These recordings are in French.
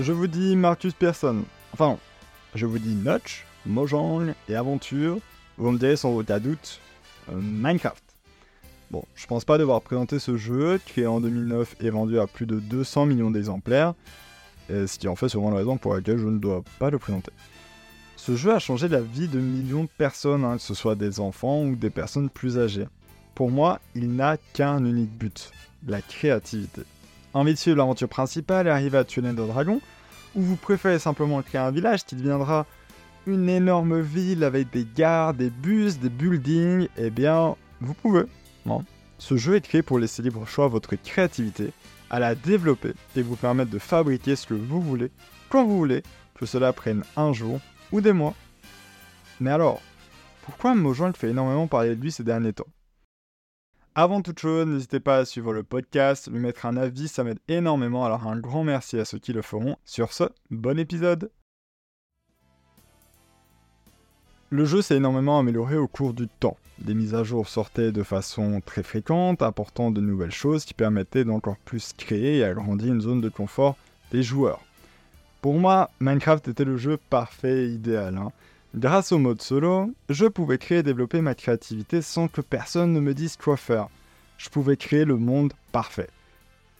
je vous dis Marcus Persson. Enfin, je vous dis Notch, Mojang et Aventure. Vous me direz sans aucun doute euh, Minecraft. Bon, je pense pas devoir présenter ce jeu, qui en 2009 est vendu à plus de 200 millions d'exemplaires, ce qui en fait souvent la raison pour laquelle je ne dois pas le présenter. Ce jeu a changé la vie de millions de personnes, hein, que ce soit des enfants ou des personnes plus âgées. Pour moi, il n'a qu'un unique but, la créativité. Envie de suivre l'aventure principale et arriver à tuer les dragons, ou vous préférez simplement créer un village qui deviendra une énorme ville avec des gares, des bus, des buildings, eh bien, vous pouvez. Non. Ce jeu est créé pour laisser libre choix à votre créativité, à la développer et vous permettre de fabriquer ce que vous voulez, quand vous voulez, que cela prenne un jour ou des mois. Mais alors, pourquoi Mojang fait énormément parler de lui ces derniers temps? Avant toute chose, n'hésitez pas à suivre le podcast, lui mettre un avis, ça m'aide énormément, alors un grand merci à ceux qui le feront. Sur ce, bon épisode Le jeu s'est énormément amélioré au cours du temps. Des mises à jour sortaient de façon très fréquente, apportant de nouvelles choses qui permettaient d'encore plus créer et agrandir une zone de confort des joueurs. Pour moi, Minecraft était le jeu parfait et idéal. Hein. Grâce au mode solo, je pouvais créer et développer ma créativité sans que personne ne me dise quoi faire. Je pouvais créer le monde parfait.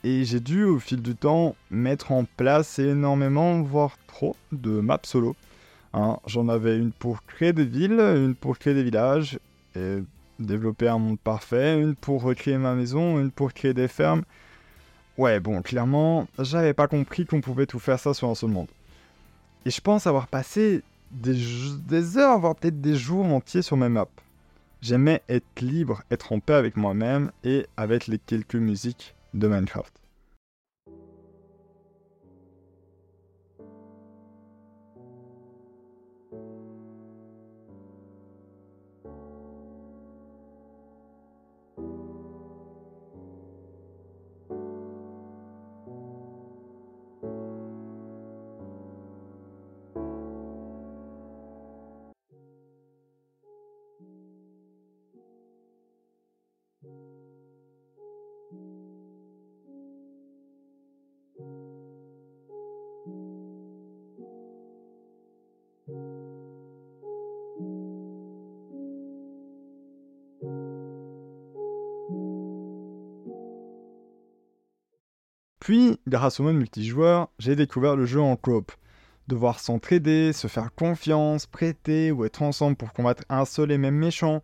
Et j'ai dû au fil du temps mettre en place énormément, voire trop, de maps solo. Hein, j'en avais une pour créer des villes, une pour créer des villages, et développer un monde parfait, une pour recréer ma maison, une pour créer des fermes. Ouais, bon, clairement, j'avais pas compris qu'on pouvait tout faire ça sur un seul monde. Et je pense avoir passé des, heures, voire peut-être des jours entiers sur mes maps. J'aimais être libre, être en paix avec moi-même et avec les quelques musiques de Minecraft. Grâce au mode multijoueur, j'ai découvert le jeu en coop. Devoir s'entraider, se faire confiance, prêter ou être ensemble pour combattre un seul et même méchant.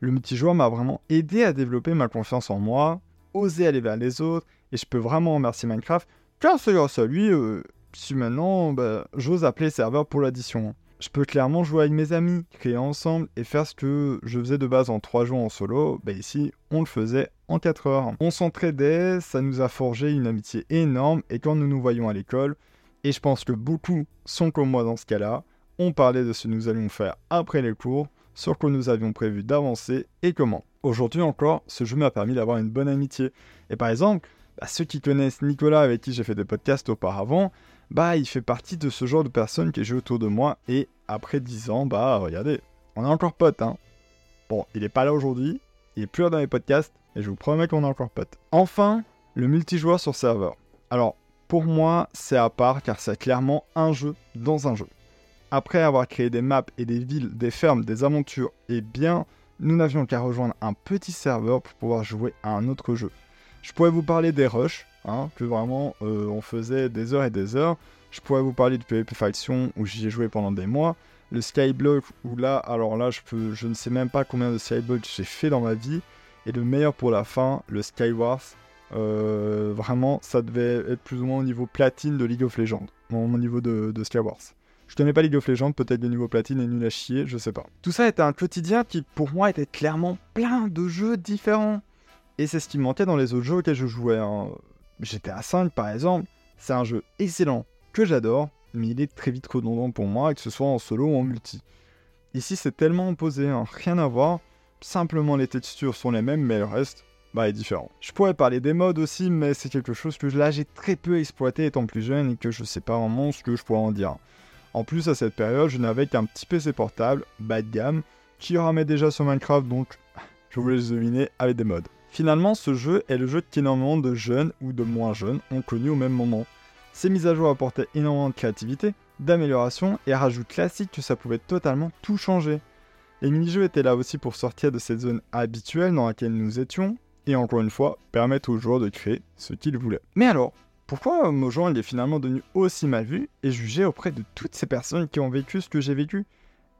Le multijoueur m'a vraiment aidé à développer ma confiance en moi, oser aller vers les autres, et je peux vraiment remercier Minecraft, car c'est grâce à lui euh, si maintenant bah, j'ose appeler serveur pour l'addition. Je peux clairement jouer avec mes amis, créer ensemble et faire ce que je faisais de base en 3 jours en solo, bah ici on le faisait en 4 heures. On s'entraidait, ça nous a forgé une amitié énorme et quand nous nous voyons à l'école, et je pense que beaucoup sont comme moi dans ce cas-là, on parlait de ce que nous allions faire après les cours, sur quoi nous avions prévu d'avancer et comment. Aujourd'hui encore, ce jeu m'a permis d'avoir une bonne amitié. Et par exemple, bah, ceux qui connaissent Nicolas avec qui j'ai fait des podcasts auparavant, bah il fait partie de ce genre de personnes qui joue autour de moi et après 10 ans, bah regardez, on est encore potes hein. Bon, il est pas là aujourd'hui, il est plus dans les podcasts et je vous promets qu'on est encore potes. Enfin, le multijoueur sur serveur. Alors, pour moi, c'est à part car c'est clairement un jeu dans un jeu. Après avoir créé des maps et des villes, des fermes, des aventures, eh bien, nous n'avions qu'à rejoindre un petit serveur pour pouvoir jouer à un autre jeu. Je pourrais vous parler des rushs, hein, que vraiment euh, on faisait des heures et des heures. Je pourrais vous parler du PvP Faction où j'y ai joué pendant des mois. Le Skyblock où là, alors là, je, peux, je ne sais même pas combien de Skyblocks j'ai fait dans ma vie. Et le meilleur pour la fin, le Skywars. Euh, vraiment, ça devait être plus ou moins au niveau platine de League of Legends, mon, niveau de, de Skywars. Je connais pas League of Legends, peut-être le niveau platine est nul à chier, je sais pas. Tout ça était un quotidien qui, pour moi, était clairement plein de jeux différents. Et c'est ce qui me manquait dans les autres jeux auxquels je jouais. Hein. GTA 5 par exemple, c'est un jeu excellent que j'adore, mais il est très vite redondant pour moi, que ce soit en solo ou en multi. Ici c'est tellement opposé, hein. rien à voir, simplement les textures sont les mêmes, mais le reste, bah, est différent. Je pourrais parler des modes aussi, mais c'est quelque chose que là j'ai très peu exploité étant plus jeune et que je sais pas vraiment ce que je pourrais en dire. En plus, à cette période, je n'avais qu'un petit PC portable, bas de gamme, qui ramait déjà sur Minecraft, donc je voulais deviner avec des modes. Finalement, ce jeu est le jeu qu'énormément de jeunes ou de moins jeunes ont connu au même moment. Ces mises à jour apportaient énormément de créativité, d'amélioration et rajout classique que ça pouvait totalement tout changer. Les mini-jeux étaient là aussi pour sortir de cette zone habituelle dans laquelle nous étions, et encore une fois, permettre aux joueurs de créer ce qu'ils voulaient. Mais alors, pourquoi Mojang est finalement devenu aussi mal vu et jugé auprès de toutes ces personnes qui ont vécu ce que j'ai vécu?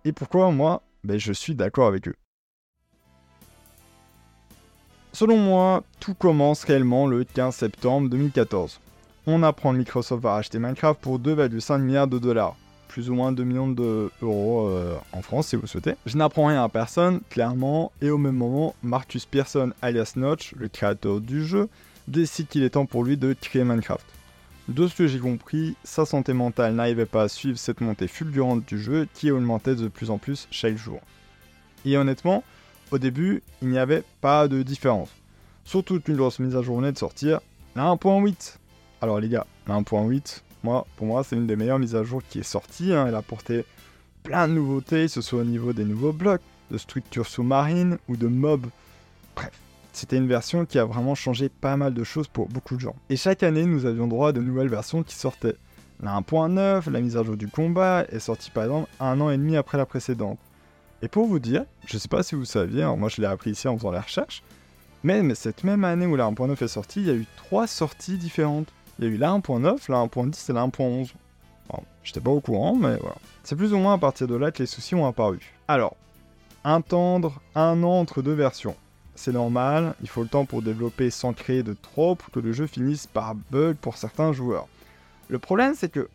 Et pourquoi moi, ben, je suis d'accord avec eux? Selon moi, tout commence réellement le 15 septembre 2014. On apprend que Microsoft va acheter Minecraft pour 2,5 milliards de dollars plus ou moins 2 millions d'euros euh, en France si vous souhaitez. Je n'apprends rien à personne, clairement, et au même moment, Marcus Pearson alias Notch, le créateur du jeu, décide qu'il est temps pour lui de créer Minecraft. De ce que j'ai compris, sa santé mentale n'arrivait pas à suivre cette montée fulgurante du jeu qui augmentait de plus en plus chaque jour. Et honnêtement, au début, il n'y avait pas de différence. Surtout qu'une grosse mise à jour venait de sortir, la 1.8. Alors les gars, la 1.8, pour moi, c'est une des meilleures mises à jour qui est sortie. Hein. Elle a apporté plein de nouveautés, que ce soit au niveau des nouveaux blocs, de structures sous-marines ou de mobs. Bref, c'était une version qui a vraiment changé pas mal de choses pour beaucoup de gens. Et chaque année, nous avions droit à de nouvelles versions qui sortaient. La 1.9, la mise à jour du combat, est sortie par exemple un an et demi après la précédente. Et pour vous dire, je sais pas si vous saviez, moi je l'ai appris ici en faisant les recherches, mais, mais cette même année où la 1.9 est sortie, il y a eu trois sorties différentes. Il y a eu la 1.9, la 1.10 et la 1.11. Bon, J'étais pas au courant, mais voilà. C'est plus ou moins à partir de là que les soucis ont apparu. Alors, attendre un an entre deux versions. C'est normal, il faut le temps pour développer sans créer de trop pour que le jeu finisse par bug pour certains joueurs. Le problème, c'est que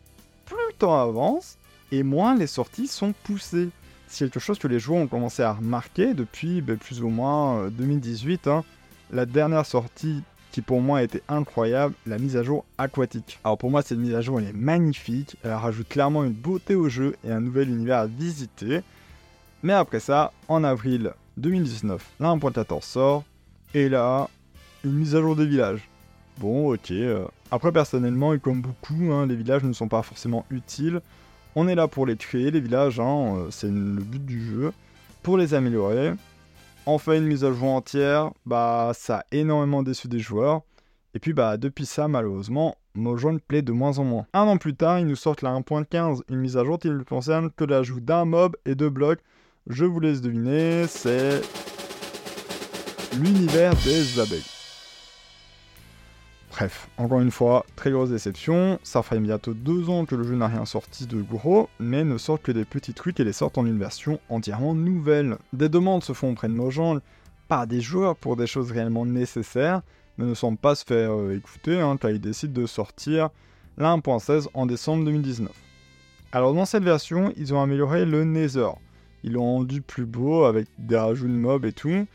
plus le temps avance, et moins les sorties sont poussées. C'est quelque chose que les joueurs ont commencé à remarquer depuis ben, plus ou moins 2018. Euh, hein. La dernière sortie qui pour moi était incroyable, la mise à jour aquatique. Alors pour moi cette mise à jour elle est magnifique, elle rajoute clairement une beauté au jeu et un nouvel univers à visiter. Mais après ça, en avril 2019, la 1.14 sort, et là, une mise à jour des villages. Bon, ok. Euh. Après, personnellement, et comme beaucoup, hein, les villages ne sont pas forcément utiles. On est là pour les créer, les villages, hein, euh, c'est le but du jeu, pour les améliorer. Enfin une mise à jour entière, bah ça a énormément déçu des joueurs. Et puis bah depuis ça malheureusement, Mojang plaît de moins en moins. Un an plus tard, ils nous sortent la 1.15, une mise à jour qui ne concerne que l'ajout d'un mob et de blocs. Je vous laisse deviner, c'est l'univers des abeilles. Bref, encore une fois, très grosse déception. Ça fait bientôt deux ans que le jeu n'a rien sorti de gros, mais ne sort que des petits trucs et les sortent en une version entièrement nouvelle. Des demandes se font auprès de Mojang par des joueurs pour des choses réellement nécessaires, mais ne semblent pas se faire euh, écouter hein, quand ils décident de sortir la 1.16 en décembre 2019. Alors dans cette version, ils ont amélioré le Nether. Ils l'ont rendu plus beau avec des rajouts de mobs et tout,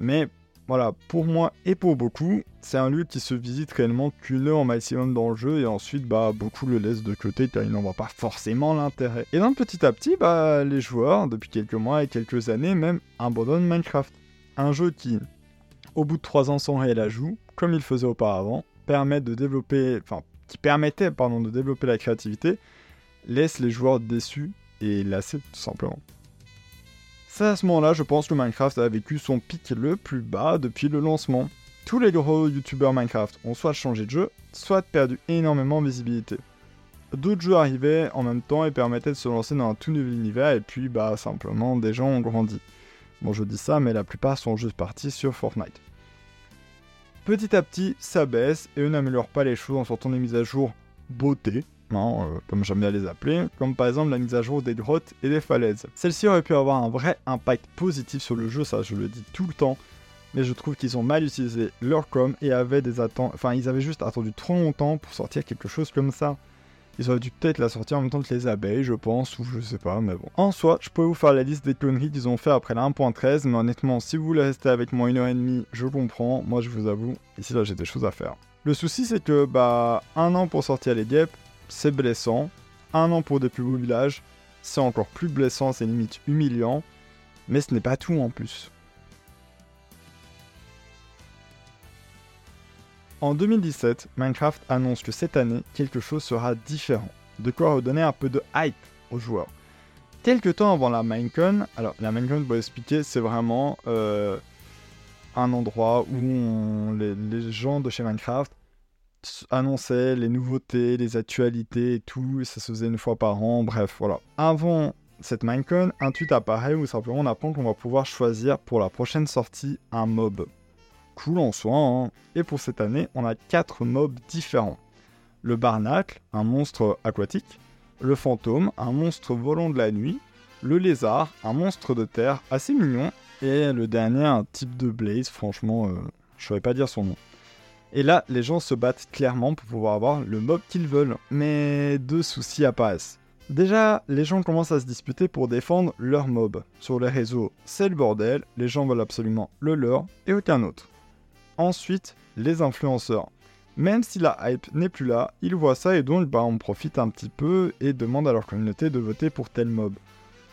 mais voilà, pour moi et pour beaucoup, c'est un lieu qui se visite réellement qu'une heure maximum dans le jeu et ensuite bah beaucoup le laissent de côté car ils n'en voient pas forcément l'intérêt. Et donc petit à petit, bah les joueurs, depuis quelques mois et quelques années même, abandonnent Minecraft. Un jeu qui, au bout de 3 ans sans réel ajout, comme il faisait auparavant, permet de développer, enfin qui permettait de développer la créativité, laisse les joueurs déçus et lassés tout simplement. C'est à ce moment-là, je pense que Minecraft a vécu son pic le plus bas depuis le lancement. Tous les gros youtubeurs Minecraft ont soit changé de jeu, soit perdu énormément de visibilité. D'autres jeux arrivaient en même temps et permettaient de se lancer dans un tout nouvel univers et puis bah simplement des gens ont grandi. Bon je dis ça mais la plupart sont juste partis sur Fortnite. Petit à petit ça baisse et eux n'améliorent pas les choses en sortant des mises à jour beauté, euh, comme j'aime bien les appeler, comme par exemple la mise à jour des grottes et des falaises. Celle-ci aurait pu avoir un vrai impact positif sur le jeu, ça je le dis tout le temps, mais je trouve qu'ils ont mal utilisé leur com et avaient des attentes, enfin ils avaient juste attendu trop longtemps pour sortir quelque chose comme ça. Ils auraient dû peut-être la sortir en même temps que les abeilles, je pense, ou je sais pas, mais bon. En soi, je pourrais vous faire la liste des conneries qu'ils ont fait après la 1.13, mais honnêtement, si vous voulez rester avec moi une heure et demie, je comprends, moi je vous avoue, ici là j'ai des choses à faire. Le souci c'est que, bah, un an pour sortir les guêpes, c'est blessant. Un an pour des plus beaux villages, c'est encore plus blessant, c'est limite humiliant. Mais ce n'est pas tout en plus. En 2017, Minecraft annonce que cette année, quelque chose sera différent. De quoi redonner un peu de hype aux joueurs. Quelques temps avant la Minecon, alors la Minecon, pour expliquer, c'est vraiment euh, un endroit où les gens de chez Minecraft annonçait les nouveautés, les actualités et tout, ça se faisait une fois par an, bref, voilà. Avant cette Minecon, un tweet apparaît où simplement on apprend qu'on va pouvoir choisir pour la prochaine sortie un mob. Cool en soi, hein. Et pour cette année, on a 4 mobs différents. Le Barnacle, un monstre aquatique. Le Fantôme, un monstre volant de la nuit. Le Lézard, un monstre de terre assez mignon. Et le dernier, un type de Blaze, franchement, euh, je ne saurais pas dire son nom. Et là, les gens se battent clairement pour pouvoir avoir le mob qu'ils veulent. Mais deux soucis apparaissent. Déjà, les gens commencent à se disputer pour défendre leur mob. Sur les réseaux, c'est le bordel, les gens veulent absolument le leur et aucun autre. Ensuite, les influenceurs. Même si la hype n'est plus là, ils voient ça et donc bah, on profite un petit peu et demandent à leur communauté de voter pour tel mob.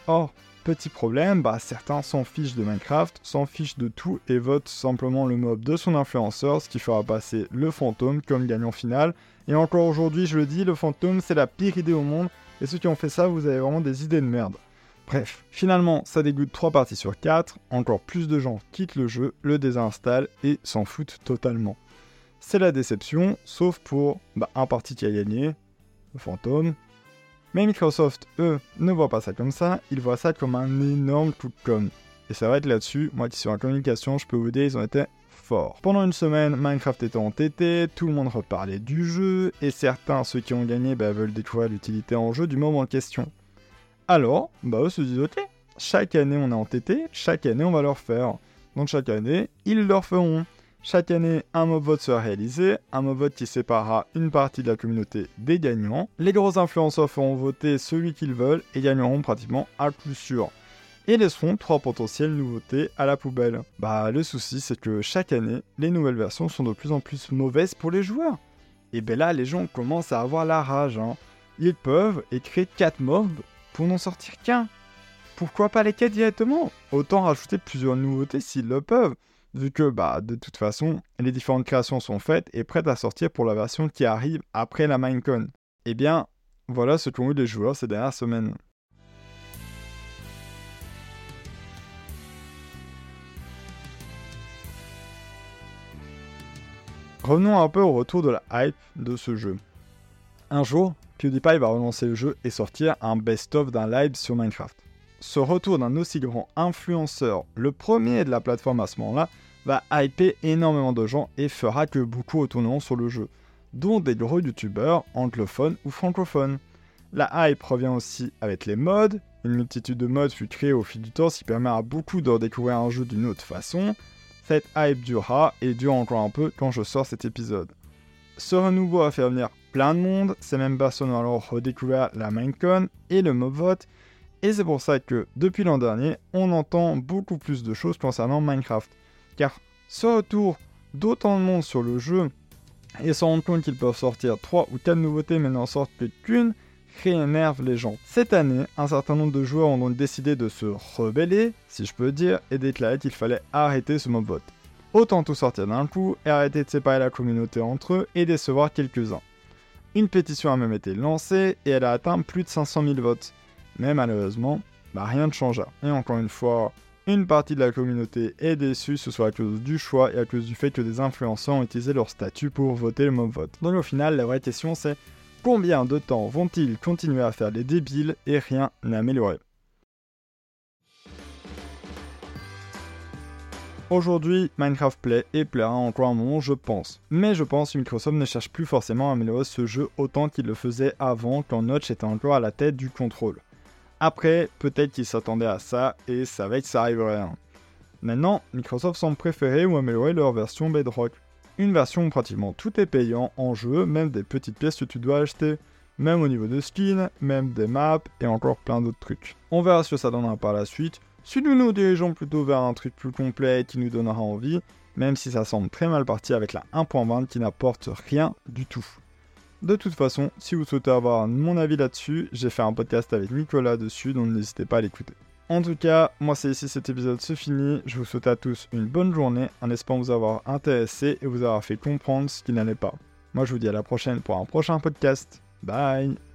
Or, Petit problème, bah certains s'en fichent de Minecraft, s'en fichent de tout et votent simplement le mob de son influenceur, ce qui fera passer le fantôme comme gagnant final. Et encore aujourd'hui, je le dis, le fantôme c'est la pire idée au monde, et ceux qui ont fait ça, vous avez vraiment des idées de merde. Bref, finalement, ça dégoûte 3 parties sur 4, encore plus de gens quittent le jeu, le désinstallent et s'en foutent totalement. C'est la déception, sauf pour bah, un parti qui a gagné, le fantôme, mais Microsoft, eux, ne voient pas ça comme ça, ils voient ça comme un énorme coup de com. Et ça va être là-dessus, moi qui suis en communication, je peux vous dire, ils ont été forts. Pendant une semaine, Minecraft était en TT, tout le monde reparlait du jeu, et certains, ceux qui ont gagné, bah, veulent découvrir l'utilité en jeu du moment en question. Alors, bah eux se disent ok, chaque année on est en TT, chaque année on va leur faire. Donc chaque année, ils leur feront. Chaque année, un mob vote sera réalisé, un mob vote qui séparera une partie de la communauté des gagnants. Les gros influenceurs feront voter celui qu'ils veulent et gagneront pratiquement à coup sûr. Et laisseront trois potentielles nouveautés à la poubelle. Bah le souci c'est que chaque année, les nouvelles versions sont de plus en plus mauvaises pour les joueurs. Et ben là les gens commencent à avoir la rage. Hein. Ils peuvent écrire 4 mobs pour n'en sortir qu'un. Pourquoi pas les 4 directement? Autant rajouter plusieurs nouveautés s'ils le peuvent vu que bah, de toute façon, les différentes créations sont faites et prêtes à sortir pour la version qui arrive après la Minecon. Eh bien, voilà ce qu'ont eu les joueurs ces dernières semaines. Revenons un peu au retour de la hype de ce jeu. Un jour, PewDiePie va relancer le jeu et sortir un best-of d'un live sur Minecraft ce retour d'un aussi grand influenceur, le premier de la plateforme à ce moment-là, va hyper énormément de gens et fera que beaucoup retourneront sur le jeu, dont des gros youtubeurs anglophones ou francophones. La hype revient aussi avec les mods, une multitude de mods fut créée au fil du temps, ce qui permet à beaucoup de redécouvrir un jeu d'une autre façon. Cette hype durera et dure encore un peu quand je sors cet épisode. Ce renouveau a fait venir plein de monde, ces mêmes personnes ont alors redécouvert la Minecon et le vote. Et c'est pour ça que depuis l'an dernier, on entend beaucoup plus de choses concernant Minecraft. Car ce retour d'autant de monde sur le jeu et se rendre compte qu'ils peuvent sortir 3 ou 4 nouveautés mais n'en sortent plus qu'une, réénerve les gens. Cette année, un certain nombre de joueurs ont donc décidé de se rebeller, si je peux dire, et déclarer qu'il fallait arrêter ce mob vote. Autant tout sortir d'un coup et arrêter de séparer la communauté entre eux et décevoir quelques-uns. Une pétition a même été lancée et elle a atteint plus de 500 000 votes. Mais malheureusement, bah, rien ne changea. Et encore une fois, une partie de la communauté est déçue, ce soit à cause du choix et à cause du fait que des influenceurs ont utilisé leur statut pour voter le mob vote. Donc au final, la vraie question c'est combien de temps vont-ils continuer à faire des débiles et rien n'améliorer? Aujourd'hui, Minecraft Play et plaira encore un moment, je pense. Mais je pense que Microsoft ne cherche plus forcément à améliorer ce jeu autant qu'il le faisait avant quand Notch était encore à la tête du contrôle. Après, peut-être qu'ils s'attendaient à ça et savaient que ça arriverait. Hein. Maintenant, Microsoft semble préférer ou améliorer leur version Bedrock. Une version où pratiquement tout est payant en jeu, même des petites pièces que tu dois acheter, même au niveau de skins, même des maps et encore plein d'autres trucs. On verra ce que ça donnera par la suite. Si nous nous dirigeons plutôt vers un truc plus complet qui nous donnera envie, même si ça semble très mal parti avec la 1.20 qui n'apporte rien du tout. De toute façon, si vous souhaitez avoir mon avis là-dessus, j'ai fait un podcast avec Nicolas dessus, donc n'hésitez pas à l'écouter. En tout cas, moi c'est ici cet épisode se finit. Je vous souhaite à tous une bonne journée en espérant vous avoir intéressé et vous avoir fait comprendre ce qui n'allait pas. Moi je vous dis à la prochaine pour un prochain podcast. Bye